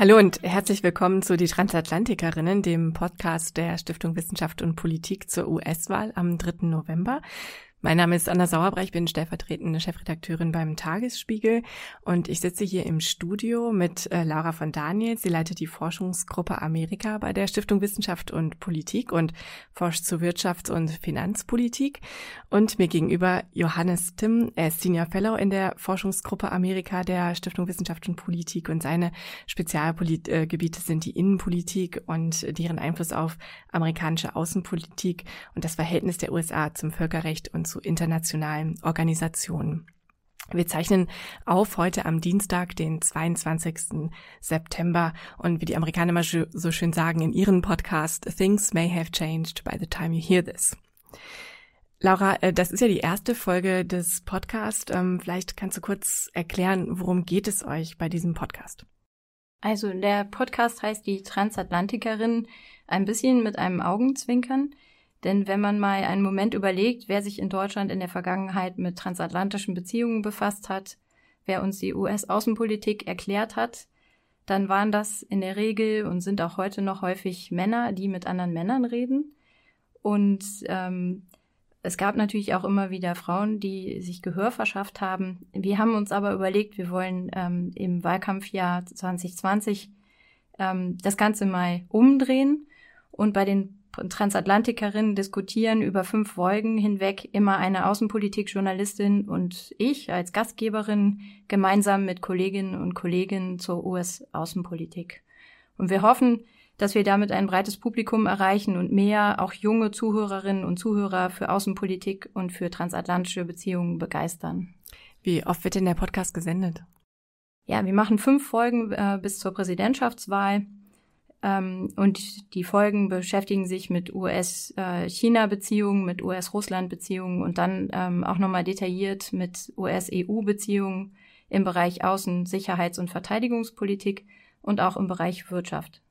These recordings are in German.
Hallo und herzlich willkommen zu Die Transatlantikerinnen, dem Podcast der Stiftung Wissenschaft und Politik zur US-Wahl am 3. November. Mein Name ist Anna Sauerbrecht, ich bin stellvertretende Chefredakteurin beim Tagesspiegel und ich sitze hier im Studio mit äh, Laura von Daniel. Sie leitet die Forschungsgruppe Amerika bei der Stiftung Wissenschaft und Politik und forscht zu Wirtschafts- und Finanzpolitik. Und mir gegenüber Johannes Timm, er ist Senior Fellow in der Forschungsgruppe Amerika der Stiftung Wissenschaft und Politik und seine Spezialgebiete sind die Innenpolitik und deren Einfluss auf amerikanische Außenpolitik und das Verhältnis der USA zum Völkerrecht und zu internationalen Organisationen. Wir zeichnen auf heute am Dienstag, den 22. September und wie die Amerikaner immer so schön sagen in ihrem Podcast, Things may have changed by the time you hear this. Laura, äh, das ist ja die erste Folge des Podcasts. Ähm, vielleicht kannst du kurz erklären, worum geht es euch bei diesem Podcast? Also der Podcast heißt die Transatlantikerin ein bisschen mit einem Augenzwinkern. Denn wenn man mal einen Moment überlegt, wer sich in Deutschland in der Vergangenheit mit transatlantischen Beziehungen befasst hat, wer uns die US-Außenpolitik erklärt hat, dann waren das in der Regel und sind auch heute noch häufig Männer, die mit anderen Männern reden. Und ähm, es gab natürlich auch immer wieder Frauen, die sich Gehör verschafft haben. Wir haben uns aber überlegt, wir wollen ähm, im Wahlkampfjahr 2020 ähm, das Ganze mal umdrehen und bei den Transatlantikerinnen diskutieren über fünf Folgen hinweg immer eine Außenpolitikjournalistin und ich als Gastgeberin gemeinsam mit Kolleginnen und Kollegen zur US-Außenpolitik. Und wir hoffen, dass wir damit ein breites Publikum erreichen und mehr auch junge Zuhörerinnen und Zuhörer für Außenpolitik und für transatlantische Beziehungen begeistern. Wie oft wird denn der Podcast gesendet? Ja, wir machen fünf Folgen äh, bis zur Präsidentschaftswahl. Ähm, und die Folgen beschäftigen sich mit US-China-Beziehungen, mit US-Russland-Beziehungen und dann ähm, auch nochmal detailliert mit US-EU-Beziehungen im Bereich Außen-, Sicherheits- und Verteidigungspolitik und auch im Bereich Wirtschaft.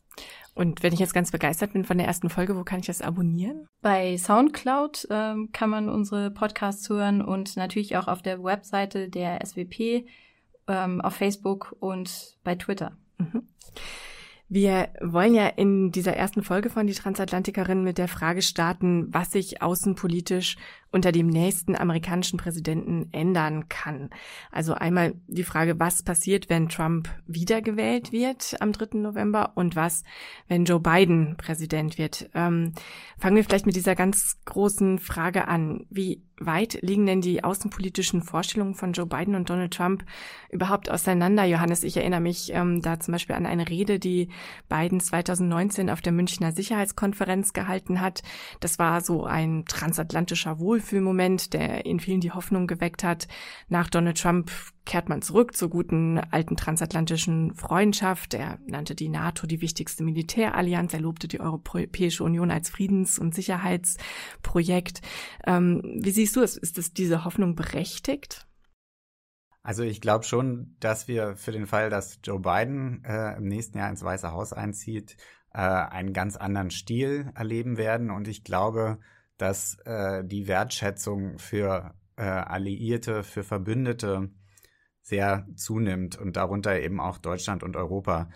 Und wenn ich jetzt ganz begeistert bin von der ersten Folge, wo kann ich das abonnieren? Bei SoundCloud ähm, kann man unsere Podcasts hören und natürlich auch auf der Webseite der SWP, ähm, auf Facebook und bei Twitter. Mhm. Wir wollen ja in dieser ersten Folge von Die Transatlantikerin mit der Frage starten, was sich außenpolitisch unter dem nächsten amerikanischen Präsidenten ändern kann. Also einmal die Frage, was passiert, wenn Trump wiedergewählt wird am 3. November und was, wenn Joe Biden Präsident wird. Ähm, fangen wir vielleicht mit dieser ganz großen Frage an. Wie weit liegen denn die außenpolitischen Vorstellungen von Joe Biden und Donald Trump überhaupt auseinander? Johannes, ich erinnere mich ähm, da zum Beispiel an eine Rede, die Biden 2019 auf der Münchner Sicherheitskonferenz gehalten hat. Das war so ein transatlantischer Wohlfühlmoment, der in vielen die Hoffnung geweckt hat. Nach Donald Trump kehrt man zurück zur guten alten transatlantischen Freundschaft. Er nannte die NATO die wichtigste Militärallianz. Er lobte die Europäische Union als Friedens- und Sicherheitsprojekt. Ähm, wie siehst du es? Ist es diese Hoffnung berechtigt? Also ich glaube schon, dass wir für den Fall, dass Joe Biden äh, im nächsten Jahr ins Weiße Haus einzieht, äh, einen ganz anderen Stil erleben werden. Und ich glaube, dass äh, die Wertschätzung für äh, Alliierte, für Verbündete sehr zunimmt und darunter eben auch Deutschland und Europa.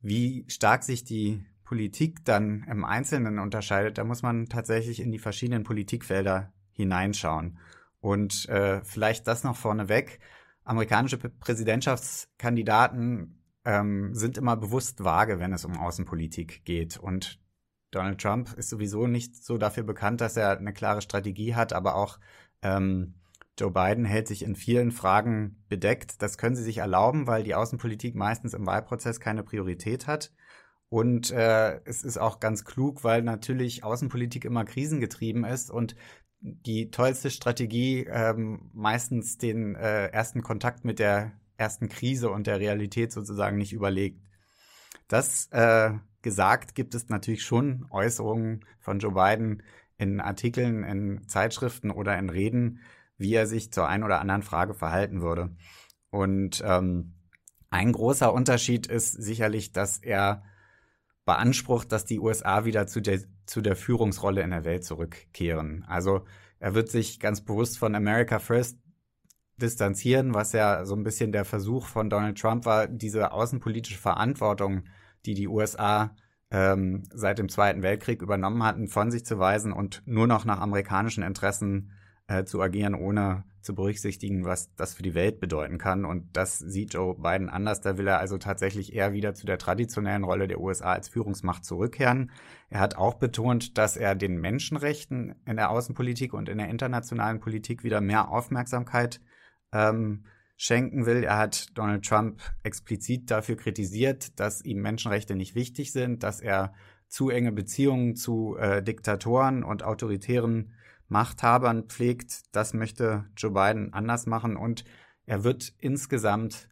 Wie stark sich die Politik dann im Einzelnen unterscheidet, da muss man tatsächlich in die verschiedenen Politikfelder hineinschauen. Und äh, vielleicht das noch vorneweg. Amerikanische Präsidentschaftskandidaten ähm, sind immer bewusst vage, wenn es um Außenpolitik geht. Und Donald Trump ist sowieso nicht so dafür bekannt, dass er eine klare Strategie hat, aber auch ähm, Joe Biden hält sich in vielen Fragen bedeckt. Das können sie sich erlauben, weil die Außenpolitik meistens im Wahlprozess keine Priorität hat. Und äh, es ist auch ganz klug, weil natürlich Außenpolitik immer krisengetrieben ist und die tollste Strategie ähm, meistens den äh, ersten Kontakt mit der ersten Krise und der Realität sozusagen nicht überlegt. Das äh, gesagt gibt es natürlich schon Äußerungen von Joe Biden in Artikeln, in Zeitschriften oder in Reden, wie er sich zur einen oder anderen Frage verhalten würde. Und ähm, ein großer Unterschied ist sicherlich, dass er beansprucht, dass die USA wieder zu der, zu der Führungsrolle in der Welt zurückkehren. Also er wird sich ganz bewusst von America First distanzieren, was ja so ein bisschen der Versuch von Donald Trump war, diese außenpolitische Verantwortung, die die USA ähm, seit dem Zweiten Weltkrieg übernommen hatten, von sich zu weisen und nur noch nach amerikanischen Interessen äh, zu agieren, ohne zu berücksichtigen, was das für die Welt bedeuten kann. Und das sieht Joe Biden anders. Da will er also tatsächlich eher wieder zu der traditionellen Rolle der USA als Führungsmacht zurückkehren. Er hat auch betont, dass er den Menschenrechten in der Außenpolitik und in der internationalen Politik wieder mehr Aufmerksamkeit ähm, schenken will. Er hat Donald Trump explizit dafür kritisiert, dass ihm Menschenrechte nicht wichtig sind, dass er zu enge Beziehungen zu äh, Diktatoren und autoritären Machthabern pflegt. Das möchte Joe Biden anders machen und er wird insgesamt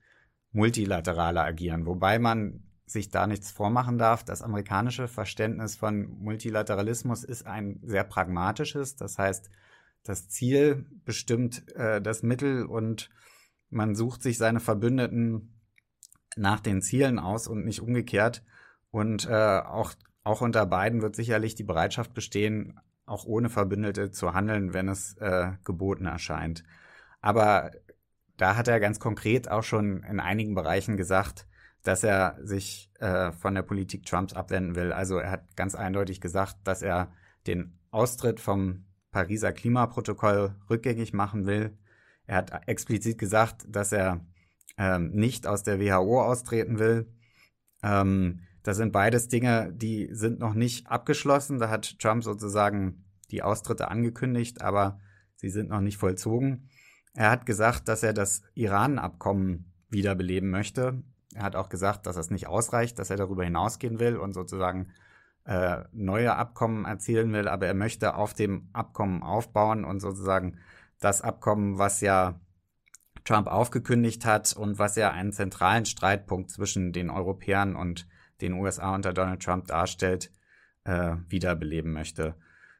multilateraler agieren, wobei man sich da nichts vormachen darf. Das amerikanische Verständnis von Multilateralismus ist ein sehr pragmatisches. Das heißt, das Ziel bestimmt äh, das Mittel und man sucht sich seine Verbündeten nach den Zielen aus und nicht umgekehrt. Und äh, auch, auch unter beiden wird sicherlich die Bereitschaft bestehen, auch ohne Verbündete zu handeln, wenn es äh, geboten erscheint. Aber da hat er ganz konkret auch schon in einigen Bereichen gesagt, dass er sich äh, von der Politik Trumps abwenden will. Also er hat ganz eindeutig gesagt, dass er den Austritt vom Pariser Klimaprotokoll rückgängig machen will. Er hat explizit gesagt, dass er ähm, nicht aus der WHO austreten will. Ähm, das sind beides Dinge, die sind noch nicht abgeschlossen. Da hat Trump sozusagen die Austritte angekündigt, aber sie sind noch nicht vollzogen. Er hat gesagt, dass er das Iran-Abkommen wiederbeleben möchte. Er hat auch gesagt, dass das nicht ausreicht, dass er darüber hinausgehen will und sozusagen äh, neue Abkommen erzielen will, aber er möchte auf dem Abkommen aufbauen und sozusagen das Abkommen, was ja Trump aufgekündigt hat und was ja einen zentralen Streitpunkt zwischen den Europäern und den USA unter Donald Trump darstellt, äh, wiederbeleben möchte.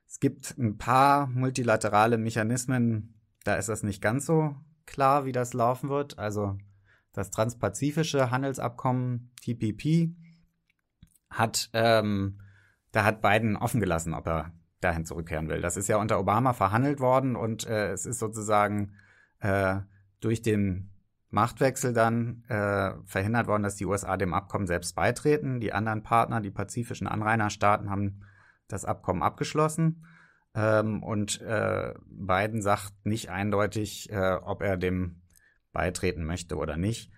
Es gibt ein paar multilaterale Mechanismen, da ist das nicht ganz so klar, wie das laufen wird. Also das transpazifische Handelsabkommen TPP hat ähm, da hat Biden offen gelassen, ob er dahin zurückkehren will. Das ist ja unter Obama verhandelt worden und äh, es ist sozusagen äh, durch den Machtwechsel dann äh, verhindert worden, dass die USA dem Abkommen selbst beitreten. Die anderen Partner, die pazifischen Anrainerstaaten, haben das Abkommen abgeschlossen. Ähm, und äh, Biden sagt nicht eindeutig, äh, ob er dem beitreten möchte oder nicht.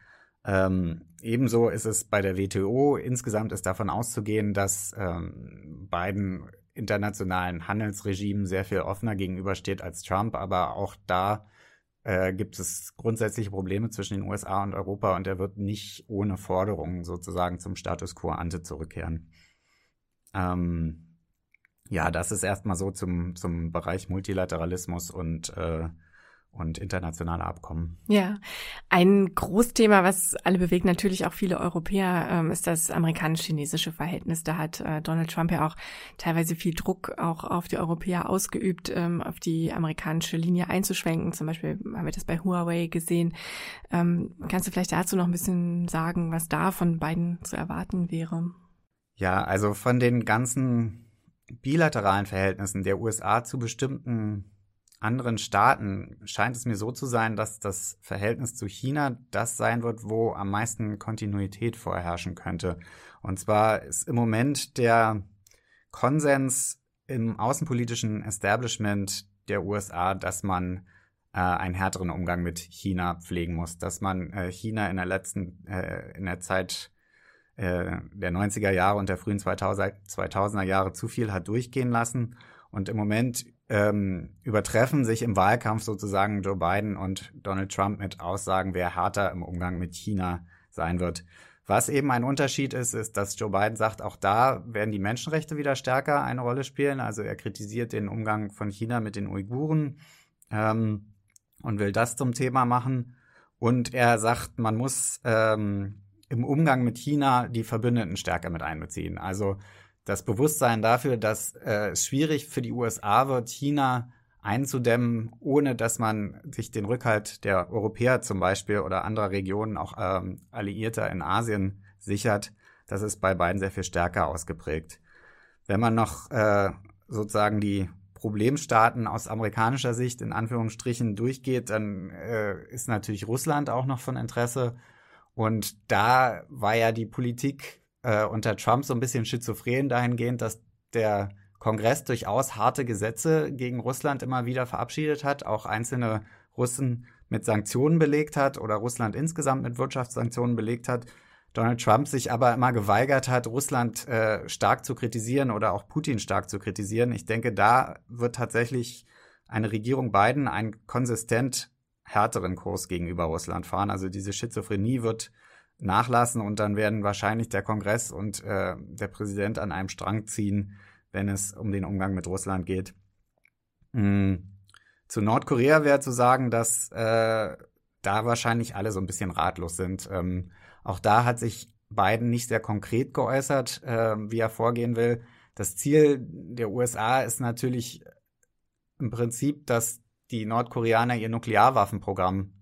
Ähm, ebenso ist es bei der WTO. Insgesamt ist davon auszugehen, dass ähm, Biden internationalen Handelsregimen sehr viel offener gegenübersteht als Trump, aber auch da äh, gibt es grundsätzliche Probleme zwischen den USA und Europa und er wird nicht ohne Forderungen sozusagen zum Status quo ante zurückkehren. Ähm, ja, das ist erstmal so zum, zum Bereich Multilateralismus und äh, und internationale Abkommen. Ja, ein Großthema, was alle bewegt, natürlich auch viele Europäer, ähm, ist das amerikanisch-chinesische Verhältnis. Da hat äh, Donald Trump ja auch teilweise viel Druck auch auf die Europäer ausgeübt, ähm, auf die amerikanische Linie einzuschwenken. Zum Beispiel haben wir das bei Huawei gesehen. Ähm, kannst du vielleicht dazu noch ein bisschen sagen, was da von beiden zu erwarten wäre? Ja, also von den ganzen bilateralen Verhältnissen der USA zu bestimmten anderen Staaten scheint es mir so zu sein, dass das Verhältnis zu China das sein wird, wo am meisten Kontinuität vorherrschen könnte. Und zwar ist im Moment der Konsens im außenpolitischen Establishment der USA, dass man äh, einen härteren Umgang mit China pflegen muss, dass man äh, China in der letzten, äh, in der Zeit äh, der 90er Jahre und der frühen 2000er Jahre zu viel hat durchgehen lassen. Und im Moment ähm, übertreffen sich im Wahlkampf sozusagen Joe Biden und Donald Trump mit Aussagen, wer härter im Umgang mit China sein wird. Was eben ein Unterschied ist, ist, dass Joe Biden sagt, auch da werden die Menschenrechte wieder stärker eine Rolle spielen. Also er kritisiert den Umgang von China mit den Uiguren ähm, und will das zum Thema machen. Und er sagt, man muss ähm, im Umgang mit China die Verbündeten stärker mit einbeziehen. Also das Bewusstsein dafür, dass äh, es schwierig für die USA wird, China einzudämmen, ohne dass man sich den Rückhalt der Europäer zum Beispiel oder anderer Regionen, auch ähm, Alliierter in Asien sichert, das ist bei beiden sehr viel stärker ausgeprägt. Wenn man noch äh, sozusagen die Problemstaaten aus amerikanischer Sicht in Anführungsstrichen durchgeht, dann äh, ist natürlich Russland auch noch von Interesse. Und da war ja die Politik äh, unter Trump so ein bisschen schizophren dahingehend, dass der Kongress durchaus harte Gesetze gegen Russland immer wieder verabschiedet hat, auch einzelne Russen mit Sanktionen belegt hat oder Russland insgesamt mit Wirtschaftssanktionen belegt hat. Donald Trump sich aber immer geweigert hat, Russland äh, stark zu kritisieren oder auch Putin stark zu kritisieren. Ich denke, da wird tatsächlich eine Regierung Biden einen konsistent härteren Kurs gegenüber Russland fahren. Also diese Schizophrenie wird nachlassen und dann werden wahrscheinlich der Kongress und äh, der Präsident an einem Strang ziehen, wenn es um den Umgang mit Russland geht. Mhm. Zu Nordkorea wäre zu sagen, dass äh, da wahrscheinlich alle so ein bisschen ratlos sind. Ähm, auch da hat sich Biden nicht sehr konkret geäußert, äh, wie er vorgehen will. Das Ziel der USA ist natürlich im Prinzip, dass die Nordkoreaner ihr Nuklearwaffenprogramm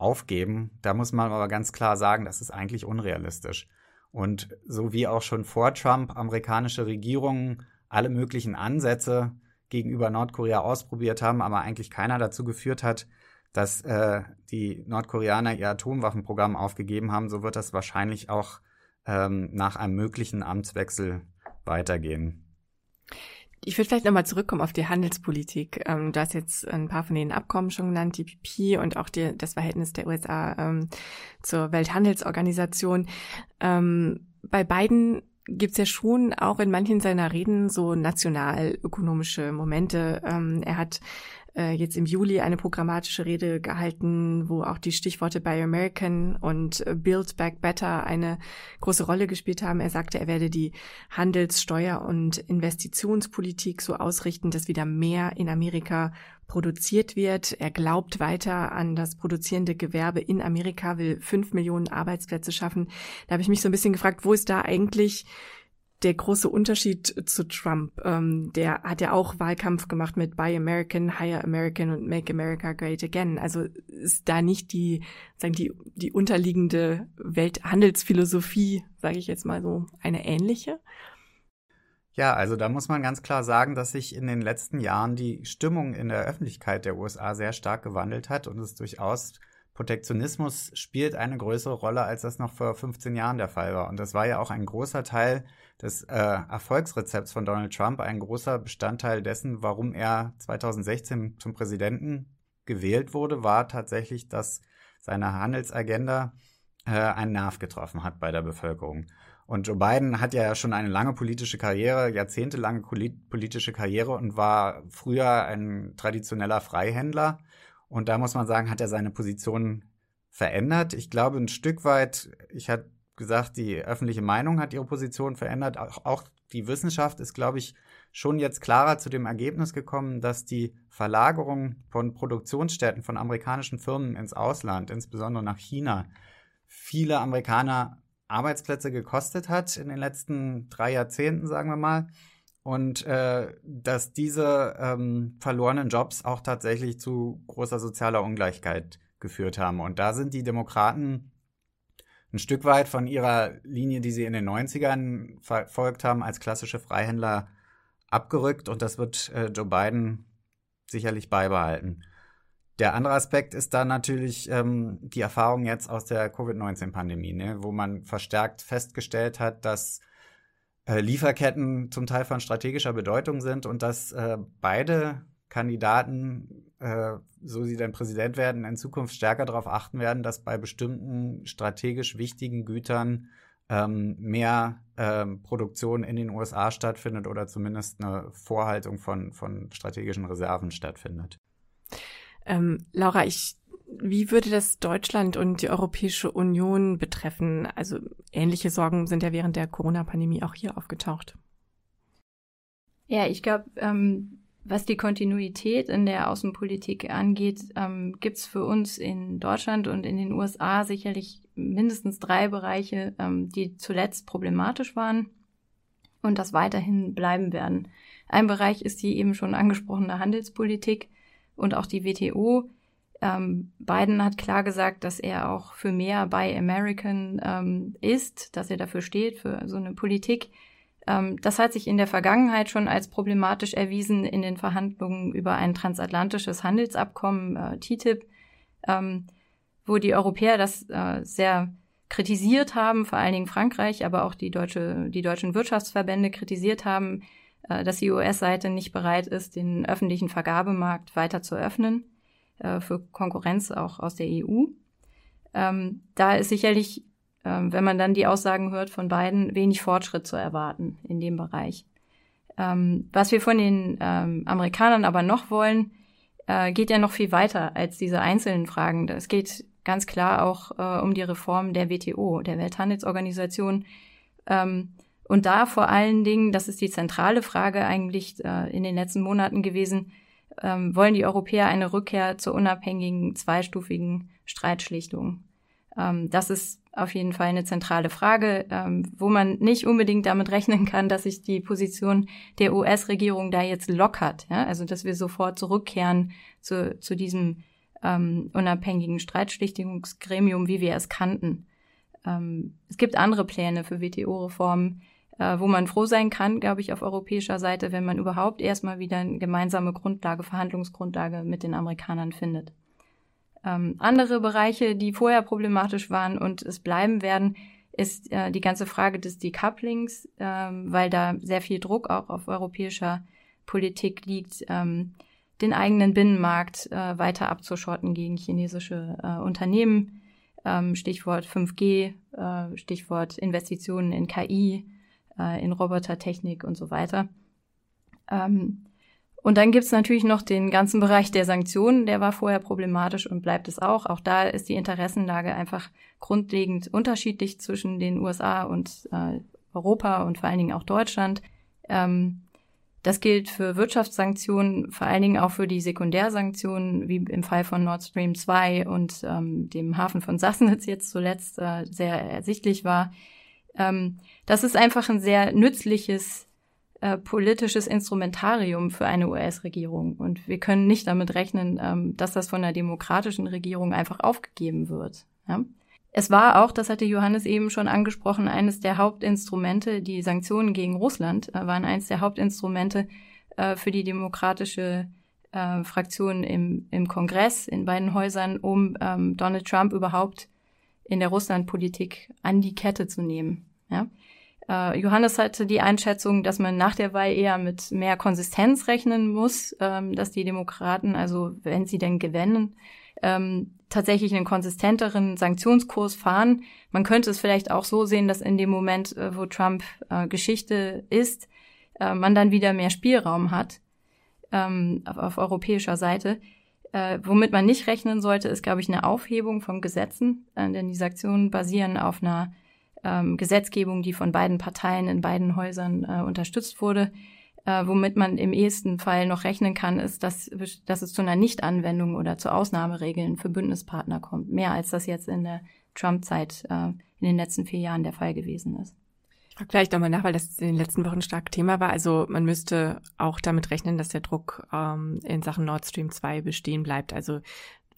aufgeben. Da muss man aber ganz klar sagen, das ist eigentlich unrealistisch. Und so wie auch schon vor Trump amerikanische Regierungen alle möglichen Ansätze gegenüber Nordkorea ausprobiert haben, aber eigentlich keiner dazu geführt hat, dass äh, die Nordkoreaner ihr Atomwaffenprogramm aufgegeben haben, so wird das wahrscheinlich auch ähm, nach einem möglichen Amtswechsel weitergehen. Ich würde vielleicht nochmal zurückkommen auf die Handelspolitik. Ähm, du hast jetzt ein paar von den Abkommen schon genannt, die PP und auch die, das Verhältnis der USA ähm, zur Welthandelsorganisation. Ähm, bei beiden gibt's ja schon auch in manchen seiner Reden so nationalökonomische Momente. Ähm, er hat äh, jetzt im Juli eine programmatische Rede gehalten, wo auch die Stichworte Buy American und äh, Build Back Better eine große Rolle gespielt haben. Er sagte, er werde die Handelssteuer- und Investitionspolitik so ausrichten, dass wieder mehr in Amerika produziert wird. Er glaubt weiter an das produzierende Gewerbe in Amerika, will fünf Millionen Arbeitsplätze schaffen. Da habe ich mich so ein bisschen gefragt, wo ist da eigentlich der große Unterschied zu Trump. Ähm, der hat ja auch Wahlkampf gemacht mit Buy American, Hire American und Make America Great Again. Also ist da nicht die, sagen die, die unterliegende Welthandelsphilosophie, sage ich jetzt mal so, eine ähnliche? Ja, also da muss man ganz klar sagen, dass sich in den letzten Jahren die Stimmung in der Öffentlichkeit der USA sehr stark gewandelt hat und es durchaus Protektionismus spielt eine größere Rolle, als das noch vor 15 Jahren der Fall war. Und das war ja auch ein großer Teil des äh, Erfolgsrezepts von Donald Trump, ein großer Bestandteil dessen, warum er 2016 zum Präsidenten gewählt wurde, war tatsächlich, dass seine Handelsagenda äh, einen Nerv getroffen hat bei der Bevölkerung. Und Joe Biden hat ja schon eine lange politische Karriere, jahrzehntelange politische Karriere und war früher ein traditioneller Freihändler und da muss man sagen, hat er seine Position verändert. Ich glaube, ein Stück weit, ich hatte gesagt, die öffentliche Meinung hat ihre Position verändert. Auch, auch die Wissenschaft ist, glaube ich, schon jetzt klarer zu dem Ergebnis gekommen, dass die Verlagerung von Produktionsstätten von amerikanischen Firmen ins Ausland, insbesondere nach China, viele Amerikaner Arbeitsplätze gekostet hat in den letzten drei Jahrzehnten, sagen wir mal und äh, dass diese ähm, verlorenen Jobs auch tatsächlich zu großer sozialer Ungleichheit geführt haben. Und da sind die Demokraten ein Stück weit von ihrer Linie, die sie in den 90ern verfolgt haben, als klassische Freihändler abgerückt und das wird äh, Joe Biden sicherlich beibehalten. Der andere Aspekt ist dann natürlich ähm, die Erfahrung jetzt aus der Covid-19-Pandemie, ne, wo man verstärkt festgestellt hat, dass äh, Lieferketten zum Teil von strategischer Bedeutung sind und dass äh, beide Kandidaten, äh, so sie dann Präsident werden, in Zukunft stärker darauf achten werden, dass bei bestimmten strategisch wichtigen Gütern ähm, mehr ähm, Produktion in den USA stattfindet oder zumindest eine Vorhaltung von, von strategischen Reserven stattfindet. Ähm, Laura, ich wie würde das Deutschland und die Europäische Union betreffen? Also ähnliche Sorgen sind ja während der Corona-Pandemie auch hier aufgetaucht. Ja, ich glaube, ähm, was die Kontinuität in der Außenpolitik angeht, ähm, gibt es für uns in Deutschland und in den USA sicherlich mindestens drei Bereiche, ähm, die zuletzt problematisch waren und das weiterhin bleiben werden. Ein Bereich ist die eben schon angesprochene Handelspolitik und auch die WTO ähm, Biden hat klar gesagt, dass er auch für mehr Buy American ähm, ist, dass er dafür steht, für so eine Politik. Ähm, das hat sich in der Vergangenheit schon als problematisch erwiesen in den Verhandlungen über ein transatlantisches Handelsabkommen, äh, TTIP, ähm, wo die Europäer das äh, sehr kritisiert haben, vor allen Dingen Frankreich, aber auch die, deutsche, die deutschen Wirtschaftsverbände kritisiert haben, äh, dass die US-Seite nicht bereit ist, den öffentlichen Vergabemarkt weiter zu öffnen äh, für Konkurrenz auch aus der EU. Ähm, da ist sicherlich, ähm, wenn man dann die Aussagen hört von beiden, wenig Fortschritt zu erwarten in dem Bereich. Ähm, was wir von den ähm, Amerikanern aber noch wollen, äh, geht ja noch viel weiter als diese einzelnen Fragen. Es geht ganz klar auch äh, um die Reform der WTO, der Welthandelsorganisation. Ähm, und da vor allen Dingen, das ist die zentrale Frage eigentlich äh, in den letzten Monaten gewesen, ähm, wollen die Europäer eine Rückkehr zur unabhängigen zweistufigen Streitschlichtung. Ähm, das ist auf jeden Fall eine zentrale Frage, ähm, wo man nicht unbedingt damit rechnen kann, dass sich die Position der US-Regierung da jetzt lockert. Ja? Also dass wir sofort zurückkehren zu, zu diesem ähm, unabhängigen Streitschlichtungsgremium, wie wir es kannten. Ähm, es gibt andere Pläne für WTO-Reformen, äh, wo man froh sein kann, glaube ich, auf europäischer Seite, wenn man überhaupt erstmal wieder eine gemeinsame Grundlage, Verhandlungsgrundlage mit den Amerikanern findet. Ähm, andere Bereiche, die vorher problematisch waren und es bleiben werden, ist äh, die ganze Frage des Decouplings, ähm, weil da sehr viel Druck auch auf europäischer Politik liegt. Ähm, den eigenen Binnenmarkt äh, weiter abzuschotten gegen chinesische äh, Unternehmen. Ähm, Stichwort 5G, äh, Stichwort Investitionen in KI, äh, in Robotertechnik und so weiter. Ähm, und dann gibt's natürlich noch den ganzen Bereich der Sanktionen, der war vorher problematisch und bleibt es auch. Auch da ist die Interessenlage einfach grundlegend unterschiedlich zwischen den USA und äh, Europa und vor allen Dingen auch Deutschland. Ähm, das gilt für Wirtschaftssanktionen, vor allen Dingen auch für die Sekundärsanktionen, wie im Fall von Nord Stream 2 und ähm, dem Hafen von Sassnitz jetzt zuletzt äh, sehr ersichtlich war. Ähm, das ist einfach ein sehr nützliches äh, politisches Instrumentarium für eine US-Regierung. Und wir können nicht damit rechnen, ähm, dass das von einer demokratischen Regierung einfach aufgegeben wird. Ja? Es war auch, das hatte Johannes eben schon angesprochen, eines der Hauptinstrumente, die Sanktionen gegen Russland äh, waren eines der Hauptinstrumente äh, für die demokratische äh, Fraktion im, im Kongress, in beiden Häusern, um ähm, Donald Trump überhaupt in der Russlandpolitik an die Kette zu nehmen. Ja? Äh, Johannes hatte die Einschätzung, dass man nach der Wahl eher mit mehr Konsistenz rechnen muss, ähm, dass die Demokraten, also wenn sie denn gewinnen, ähm, tatsächlich einen konsistenteren Sanktionskurs fahren. Man könnte es vielleicht auch so sehen, dass in dem Moment, äh, wo Trump äh, Geschichte ist, man dann wieder mehr Spielraum hat ähm, auf, europäischer Seite. Äh, womit man nicht rechnen sollte, ist, glaube ich, eine Aufhebung von Gesetzen, äh, denn die Sanktionen basieren auf einer ähm, Gesetzgebung, die von beiden Parteien in beiden Häusern äh, unterstützt wurde. Äh, womit man im ehesten Fall noch rechnen kann, ist, dass, dass es zu einer Nichtanwendung oder zu Ausnahmeregeln für Bündnispartner kommt. Mehr als das jetzt in der Trump-Zeit äh, in den letzten vier Jahren der Fall gewesen ist. Ich frage gleich nochmal nach, weil das in den letzten Wochen stark Thema war. Also man müsste auch damit rechnen, dass der Druck ähm, in Sachen Nord Stream 2 bestehen bleibt. Also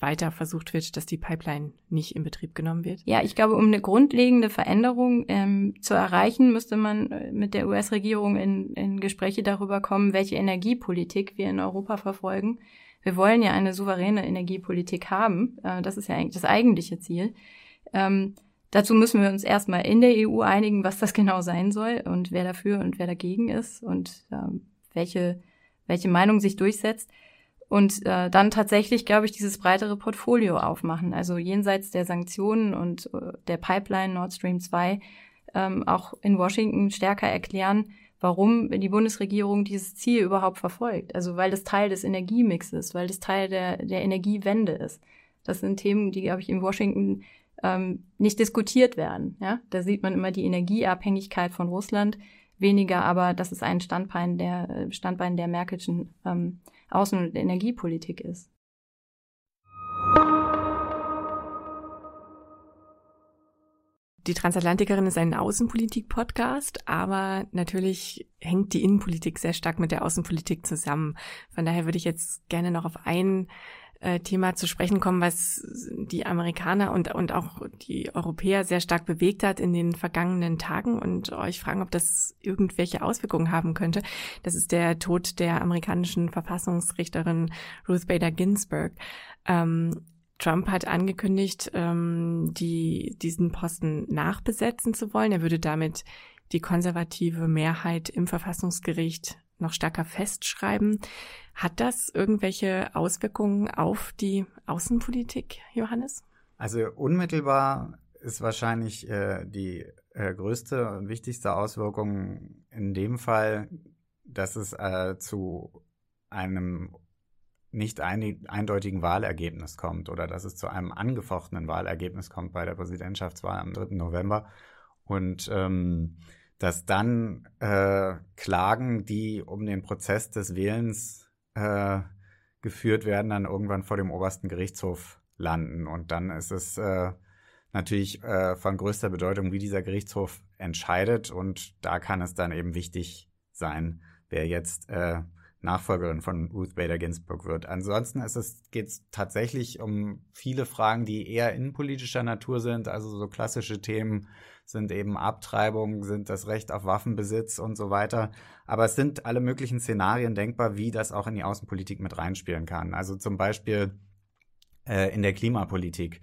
weiter versucht wird, dass die Pipeline nicht in Betrieb genommen wird? Ja, ich glaube, um eine grundlegende Veränderung ähm, zu erreichen, müsste man äh, mit der US-Regierung in, in Gespräche darüber kommen, welche Energiepolitik wir in Europa verfolgen. Wir wollen ja eine souveräne Energiepolitik haben. Äh, das ist ja eigentlich das eigentliche Ziel. Ähm, dazu müssen wir uns erstmal in der EU einigen, was das genau sein soll und wer dafür und wer dagegen ist und ähm, welche, welche Meinung sich durchsetzt und äh, dann tatsächlich, glaube ich, dieses breitere Portfolio aufmachen. Also jenseits der Sanktionen und äh, der Pipeline Nord Stream 2 ähm, auch in Washington stärker erklären, warum die Bundesregierung dieses Ziel überhaupt verfolgt. Also weil das Teil des Energiemixes weil das Teil der, der Energiewende ist. Das sind Themen, die, glaube ich, in Washington ähm, nicht diskutiert werden. Ja? Da sieht man immer die Energieabhängigkeit von Russland, weniger aber, das ist ein Standbein der, Standbein der Merkelschen ähm, Außen- und Energiepolitik ist. Die Transatlantikerin ist ein Außenpolitik-Podcast, aber natürlich hängt die Innenpolitik sehr stark mit der Außenpolitik zusammen. Von daher würde ich jetzt gerne noch auf ein äh, Thema zu sprechen kommen, was die Amerikaner und, und auch die Europäer sehr stark bewegt hat in den vergangenen Tagen und euch fragen, ob das irgendwelche Auswirkungen haben könnte. Das ist der Tod der amerikanischen Verfassungsrichterin Ruth Bader Ginsburg. Ähm, Trump hat angekündigt, ähm, die, diesen Posten nachbesetzen zu wollen. Er würde damit die konservative Mehrheit im Verfassungsgericht noch stärker festschreiben. Hat das irgendwelche Auswirkungen auf die Außenpolitik, Johannes? Also unmittelbar ist wahrscheinlich äh, die äh, größte und wichtigste Auswirkung in dem Fall, dass es äh, zu einem nicht ein, eindeutigen Wahlergebnis kommt oder dass es zu einem angefochtenen Wahlergebnis kommt bei der Präsidentschaftswahl am 3. November. Und ähm, dass dann äh, Klagen, die um den Prozess des Wählens äh, geführt werden, dann irgendwann vor dem obersten Gerichtshof landen. Und dann ist es äh, natürlich äh, von größter Bedeutung, wie dieser Gerichtshof entscheidet. Und da kann es dann eben wichtig sein, wer jetzt äh, Nachfolgerin von Ruth Bader Ginsburg wird. Ansonsten geht es tatsächlich um viele Fragen, die eher innenpolitischer Natur sind. Also so klassische Themen sind eben Abtreibung, sind das Recht auf Waffenbesitz und so weiter. Aber es sind alle möglichen Szenarien denkbar, wie das auch in die Außenpolitik mit reinspielen kann. Also zum Beispiel äh, in der Klimapolitik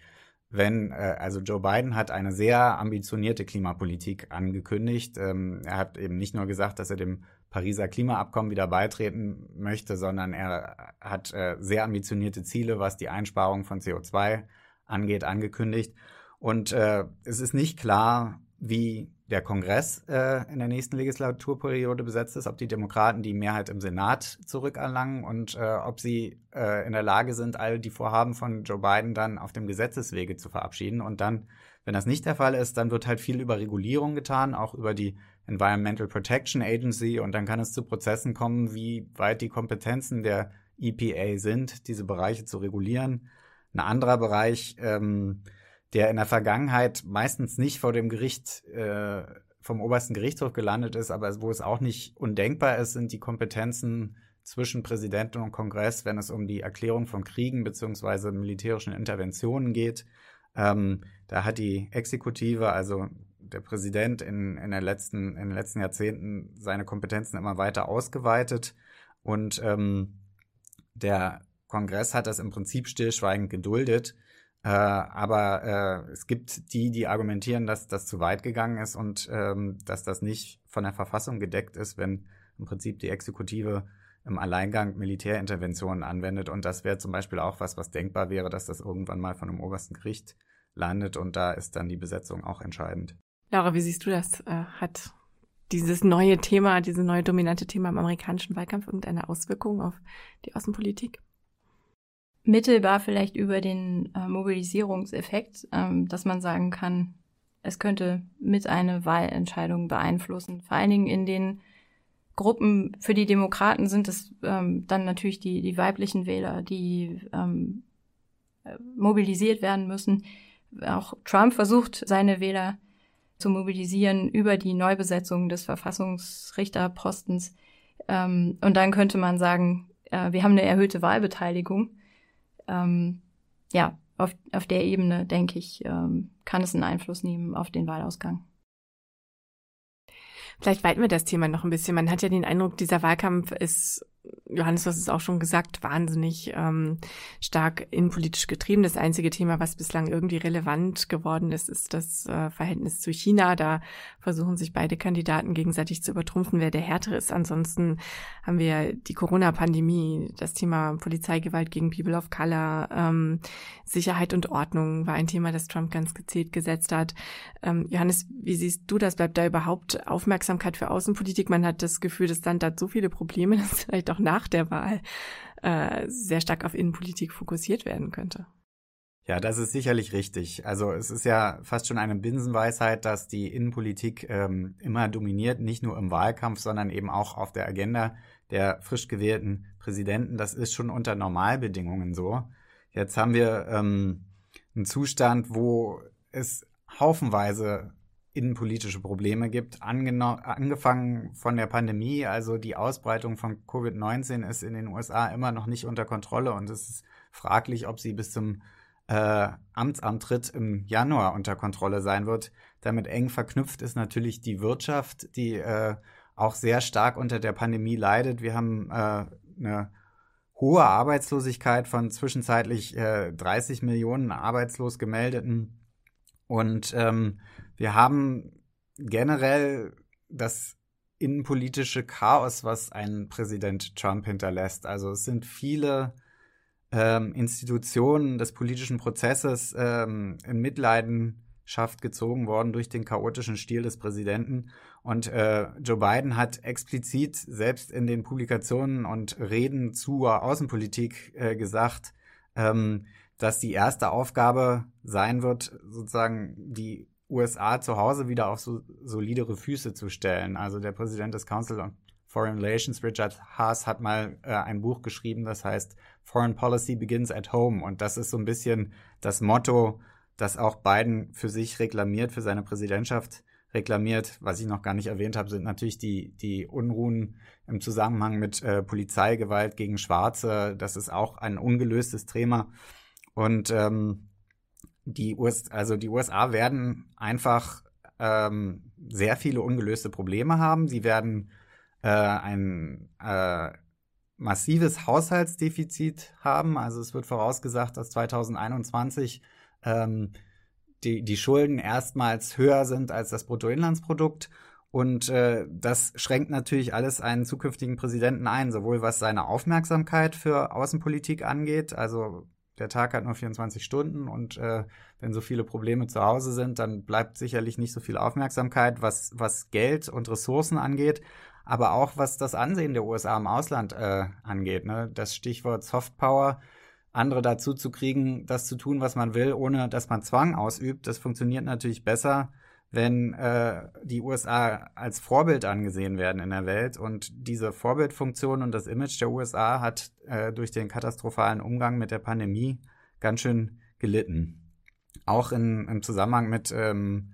wenn, äh, also Joe Biden hat eine sehr ambitionierte Klimapolitik angekündigt. Ähm, er hat eben nicht nur gesagt, dass er dem Pariser Klimaabkommen wieder beitreten möchte, sondern er hat äh, sehr ambitionierte Ziele, was die Einsparung von CO2 angeht, angekündigt. Und äh, es ist nicht klar, wie der Kongress äh, in der nächsten Legislaturperiode besetzt ist, ob die Demokraten die Mehrheit im Senat zurückerlangen und äh, ob sie äh, in der Lage sind, all die Vorhaben von Joe Biden dann auf dem Gesetzeswege zu verabschieden. Und dann, wenn das nicht der Fall ist, dann wird halt viel über Regulierung getan, auch über die Environmental Protection Agency. Und dann kann es zu Prozessen kommen, wie weit die Kompetenzen der EPA sind, diese Bereiche zu regulieren. Ein anderer Bereich, ähm, der in der Vergangenheit meistens nicht vor dem Gericht, äh, vom obersten Gerichtshof gelandet ist, aber wo es auch nicht undenkbar ist, sind die Kompetenzen zwischen Präsident und Kongress, wenn es um die Erklärung von Kriegen beziehungsweise militärischen Interventionen geht. Ähm, da hat die Exekutive, also der Präsident in, in, der letzten, in den letzten Jahrzehnten seine Kompetenzen immer weiter ausgeweitet und ähm, der Kongress hat das im Prinzip stillschweigend geduldet. Äh, aber äh, es gibt die, die argumentieren, dass das zu weit gegangen ist und ähm, dass das nicht von der Verfassung gedeckt ist, wenn im Prinzip die Exekutive im Alleingang Militärinterventionen anwendet. Und das wäre zum Beispiel auch was, was denkbar wäre, dass das irgendwann mal von einem obersten Gericht landet. Und da ist dann die Besetzung auch entscheidend. Laura, wie siehst du das? Äh, hat dieses neue Thema, dieses neue dominante Thema im amerikanischen Wahlkampf irgendeine Auswirkung auf die Außenpolitik? mittelbar vielleicht über den äh, Mobilisierungseffekt, ähm, dass man sagen kann, es könnte mit eine Wahlentscheidung beeinflussen. Vor allen Dingen in den Gruppen für die Demokraten sind es ähm, dann natürlich die, die weiblichen Wähler, die ähm, äh, mobilisiert werden müssen. Auch Trump versucht, seine Wähler zu mobilisieren über die Neubesetzung des Verfassungsrichterpostens. Ähm, und dann könnte man sagen, äh, wir haben eine erhöhte Wahlbeteiligung ähm, ja, auf, auf der Ebene, denke ich, ähm, kann es einen Einfluss nehmen auf den Wahlausgang. Vielleicht weiten wir das Thema noch ein bisschen. Man hat ja den Eindruck, dieser Wahlkampf ist Johannes, du hast es auch schon gesagt, wahnsinnig ähm, stark innenpolitisch getrieben. Das einzige Thema, was bislang irgendwie relevant geworden ist, ist das äh, Verhältnis zu China. Da versuchen sich beide Kandidaten gegenseitig zu übertrumpfen, wer der härtere ist. Ansonsten haben wir die Corona-Pandemie, das Thema Polizeigewalt gegen People of Color, ähm, Sicherheit und Ordnung war ein Thema, das Trump ganz gezielt gesetzt hat. Ähm, Johannes, wie siehst du das? Bleibt da überhaupt Aufmerksamkeit für Außenpolitik? Man hat das Gefühl, das Land hat so viele Probleme, dass vielleicht auch nach der Wahl äh, sehr stark auf Innenpolitik fokussiert werden könnte. Ja, das ist sicherlich richtig. Also es ist ja fast schon eine Binsenweisheit, dass die Innenpolitik ähm, immer dominiert, nicht nur im Wahlkampf, sondern eben auch auf der Agenda der frisch gewählten Präsidenten. Das ist schon unter Normalbedingungen so. Jetzt haben wir ähm, einen Zustand, wo es haufenweise innenpolitische Probleme gibt, angefangen von der Pandemie. Also die Ausbreitung von Covid-19 ist in den USA immer noch nicht unter Kontrolle und es ist fraglich, ob sie bis zum äh, Amtsantritt im Januar unter Kontrolle sein wird. Damit eng verknüpft ist natürlich die Wirtschaft, die äh, auch sehr stark unter der Pandemie leidet. Wir haben äh, eine hohe Arbeitslosigkeit von zwischenzeitlich äh, 30 Millionen arbeitslos gemeldeten. Und ähm, wir haben generell das innenpolitische Chaos, was ein Präsident Trump hinterlässt. Also es sind viele ähm, Institutionen des politischen Prozesses ähm, in Mitleidenschaft gezogen worden durch den chaotischen Stil des Präsidenten. Und äh, Joe Biden hat explizit selbst in den Publikationen und Reden zur Außenpolitik äh, gesagt, ähm, dass die erste Aufgabe sein wird, sozusagen die USA zu Hause wieder auf so solidere Füße zu stellen. Also der Präsident des Council on Foreign Relations, Richard Haas, hat mal äh, ein Buch geschrieben, das heißt Foreign Policy Begins at Home. Und das ist so ein bisschen das Motto, das auch Biden für sich reklamiert, für seine Präsidentschaft reklamiert. Was ich noch gar nicht erwähnt habe, sind natürlich die, die Unruhen im Zusammenhang mit äh, Polizeigewalt gegen Schwarze. Das ist auch ein ungelöstes Thema. Und ähm, die, US also die USA werden einfach ähm, sehr viele ungelöste Probleme haben. Sie werden äh, ein äh, massives Haushaltsdefizit haben. Also es wird vorausgesagt, dass 2021 ähm, die, die Schulden erstmals höher sind als das Bruttoinlandsprodukt. Und äh, das schränkt natürlich alles einen zukünftigen Präsidenten ein, sowohl was seine Aufmerksamkeit für Außenpolitik angeht, also der Tag hat nur 24 Stunden und äh, wenn so viele Probleme zu Hause sind, dann bleibt sicherlich nicht so viel Aufmerksamkeit, was, was Geld und Ressourcen angeht, aber auch was das Ansehen der USA im Ausland äh, angeht. Ne? Das Stichwort Softpower, andere dazu zu kriegen, das zu tun, was man will, ohne dass man Zwang ausübt, das funktioniert natürlich besser, wenn äh, die USA als Vorbild angesehen werden in der Welt. Und diese Vorbildfunktion und das Image der USA hat äh, durch den katastrophalen Umgang mit der Pandemie ganz schön gelitten. Auch in, im Zusammenhang mit ähm,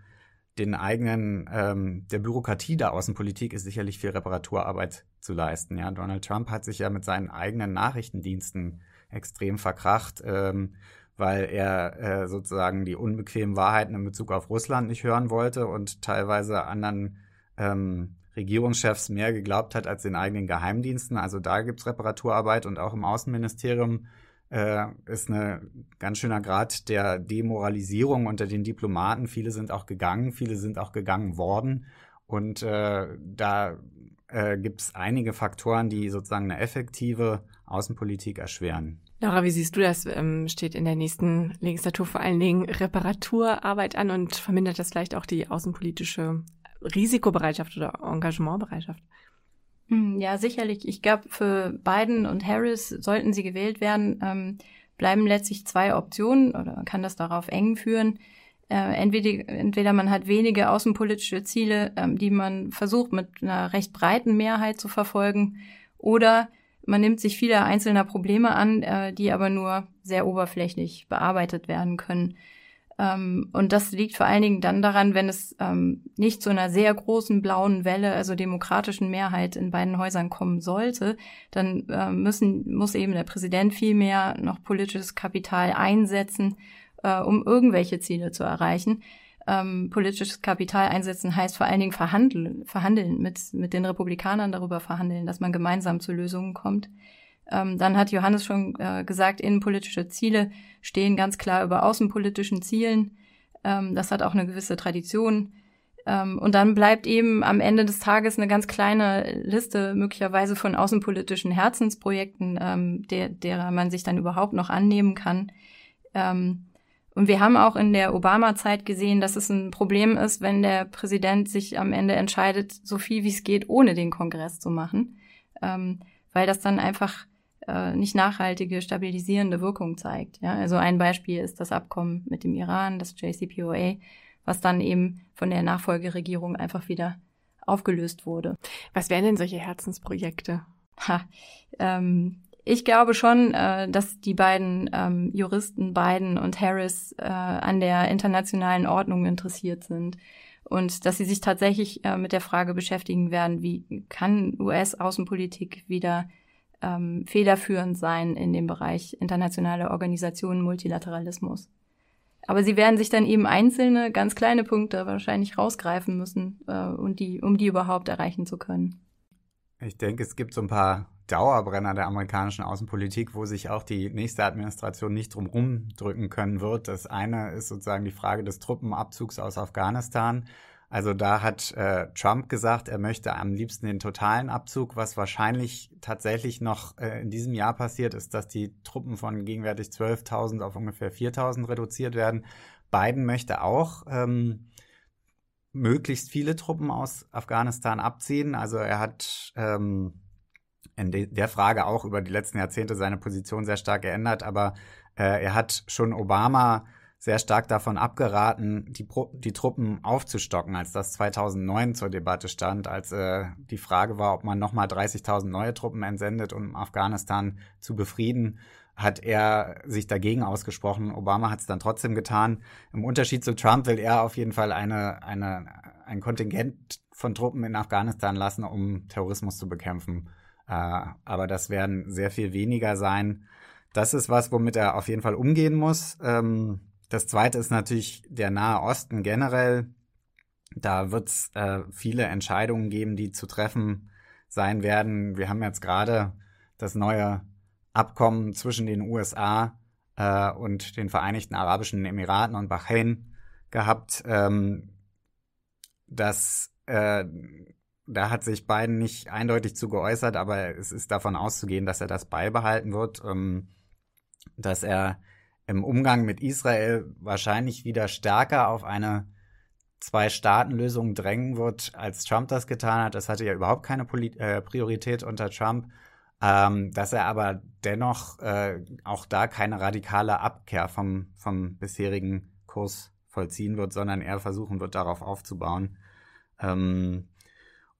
den eigenen, ähm, der Bürokratie der Außenpolitik ist sicherlich viel Reparaturarbeit zu leisten. Ja, Donald Trump hat sich ja mit seinen eigenen Nachrichtendiensten extrem verkracht. Ähm, weil er äh, sozusagen die unbequemen Wahrheiten in Bezug auf Russland nicht hören wollte und teilweise anderen ähm, Regierungschefs mehr geglaubt hat als den eigenen Geheimdiensten. Also da gibt's Reparaturarbeit und auch im Außenministerium äh, ist ein ganz schöner Grad der Demoralisierung unter den Diplomaten. Viele sind auch gegangen, viele sind auch gegangen worden. Und äh, da äh, gibt es einige Faktoren, die sozusagen eine effektive Außenpolitik erschweren. Laura, wie siehst du das? Ähm, steht in der nächsten Legislatur vor allen Dingen Reparaturarbeit an und vermindert das vielleicht auch die außenpolitische Risikobereitschaft oder Engagementbereitschaft? Hm, ja, sicherlich. Ich glaube, für Biden und Harris sollten sie gewählt werden, ähm, bleiben letztlich zwei Optionen oder kann das darauf eng führen. Äh, entweder, entweder man hat wenige außenpolitische Ziele, ähm, die man versucht mit einer recht breiten Mehrheit zu verfolgen, oder man nimmt sich viele einzelner Probleme an, äh, die aber nur sehr oberflächlich bearbeitet werden können. Ähm, und das liegt vor allen Dingen dann daran, wenn es ähm, nicht zu einer sehr großen blauen Welle, also demokratischen Mehrheit in beiden Häusern kommen sollte, dann äh, müssen, muss eben der Präsident viel mehr noch politisches Kapital einsetzen, äh, um irgendwelche Ziele zu erreichen ähm, politisches Kapital einsetzen heißt vor allen Dingen verhandeln, verhandeln mit, mit den Republikanern darüber verhandeln, dass man gemeinsam zu Lösungen kommt. Ähm, dann hat Johannes schon äh, gesagt, innenpolitische Ziele stehen ganz klar über außenpolitischen Zielen. Ähm, das hat auch eine gewisse Tradition. Ähm, und dann bleibt eben am Ende des Tages eine ganz kleine Liste möglicherweise von außenpolitischen Herzensprojekten, ähm, der, derer man sich dann überhaupt noch annehmen kann. Ähm, und wir haben auch in der Obama-Zeit gesehen, dass es ein Problem ist, wenn der Präsident sich am Ende entscheidet, so viel wie es geht, ohne den Kongress zu machen, ähm, weil das dann einfach äh, nicht nachhaltige, stabilisierende Wirkung zeigt. Ja? Also ein Beispiel ist das Abkommen mit dem Iran, das JCPOA, was dann eben von der Nachfolgeregierung einfach wieder aufgelöst wurde. Was wären denn solche Herzensprojekte? Ha, ähm, ich glaube schon, äh, dass die beiden ähm, Juristen Biden und Harris äh, an der internationalen Ordnung interessiert sind und dass sie sich tatsächlich äh, mit der Frage beschäftigen werden, wie kann US-Außenpolitik wieder ähm, federführend sein in dem Bereich internationale Organisationen, Multilateralismus. Aber sie werden sich dann eben einzelne, ganz kleine Punkte wahrscheinlich rausgreifen müssen, äh, und die, um die überhaupt erreichen zu können. Ich denke, es gibt so ein paar Dauerbrenner der amerikanischen Außenpolitik, wo sich auch die nächste Administration nicht drum rumdrücken können wird. Das eine ist sozusagen die Frage des Truppenabzugs aus Afghanistan. Also da hat äh, Trump gesagt, er möchte am liebsten den totalen Abzug. Was wahrscheinlich tatsächlich noch äh, in diesem Jahr passiert, ist, dass die Truppen von gegenwärtig 12.000 auf ungefähr 4.000 reduziert werden. Biden möchte auch ähm, möglichst viele Truppen aus Afghanistan abziehen. Also er hat ähm, in de der Frage auch über die letzten Jahrzehnte seine Position sehr stark geändert, aber äh, er hat schon Obama sehr stark davon abgeraten, die, Pro die Truppen aufzustocken, als das 2009 zur Debatte stand, als äh, die Frage war, ob man nochmal 30.000 neue Truppen entsendet, um Afghanistan zu befrieden, hat er sich dagegen ausgesprochen. Obama hat es dann trotzdem getan. Im Unterschied zu Trump will er auf jeden Fall eine, eine, ein Kontingent von Truppen in Afghanistan lassen, um Terrorismus zu bekämpfen. Äh, aber das werden sehr viel weniger sein. Das ist was, womit er auf jeden Fall umgehen muss. Ähm, das zweite ist natürlich der Nahe Osten generell. Da wird es äh, viele Entscheidungen geben, die zu treffen sein werden. Wir haben jetzt gerade das neue Abkommen zwischen den USA äh, und den Vereinigten Arabischen Emiraten und Bahrain gehabt. Ähm, das, da hat sich Biden nicht eindeutig zu geäußert, aber es ist davon auszugehen, dass er das beibehalten wird, ähm, dass er im Umgang mit Israel wahrscheinlich wieder stärker auf eine Zwei-Staaten-Lösung drängen wird, als Trump das getan hat. Das hatte ja überhaupt keine Polit äh, Priorität unter Trump. Ähm, dass er aber dennoch äh, auch da keine radikale Abkehr vom, vom bisherigen Kurs vollziehen wird, sondern er versuchen wird, darauf aufzubauen. Ähm,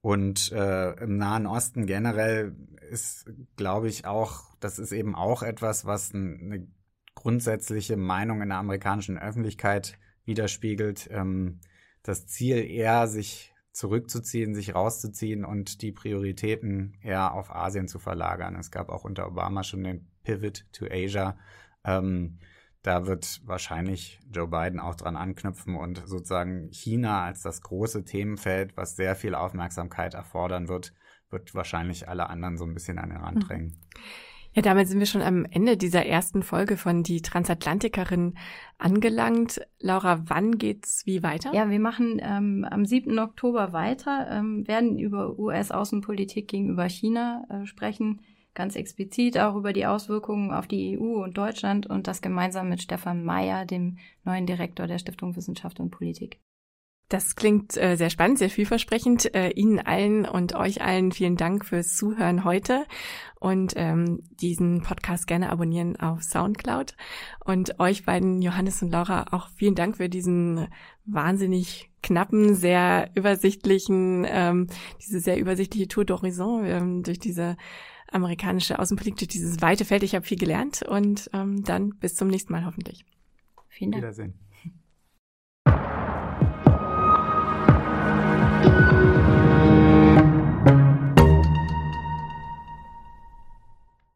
und äh, im Nahen Osten generell ist, glaube ich, auch, das ist eben auch etwas, was eine grundsätzliche Meinung in der amerikanischen Öffentlichkeit widerspiegelt. Ähm, das Ziel eher, sich zurückzuziehen, sich rauszuziehen und die Prioritäten eher auf Asien zu verlagern. Es gab auch unter Obama schon den Pivot to Asia. Ähm, da wird wahrscheinlich Joe Biden auch dran anknüpfen und sozusagen China als das große Themenfeld, was sehr viel Aufmerksamkeit erfordern wird, wird wahrscheinlich alle anderen so ein bisschen an den Rand mhm. drängen. Ja, damit sind wir schon am Ende dieser ersten Folge von Die Transatlantikerin angelangt. Laura, wann geht's wie weiter? Ja, wir machen ähm, am 7. Oktober weiter, ähm, werden über US-Außenpolitik gegenüber China äh, sprechen, ganz explizit auch über die Auswirkungen auf die EU und Deutschland und das gemeinsam mit Stefan Mayer, dem neuen Direktor der Stiftung Wissenschaft und Politik. Das klingt äh, sehr spannend, sehr vielversprechend. Äh, Ihnen allen und euch allen vielen Dank fürs Zuhören heute und ähm, diesen Podcast gerne abonnieren auf SoundCloud. Und euch beiden, Johannes und Laura, auch vielen Dank für diesen wahnsinnig knappen, sehr übersichtlichen, ähm, diese sehr übersichtliche Tour d'Horizon ähm, durch diese amerikanische Außenpolitik, dieses weite Feld. Ich habe viel gelernt und ähm, dann bis zum nächsten Mal hoffentlich. Vielen Dank. Wiedersehen.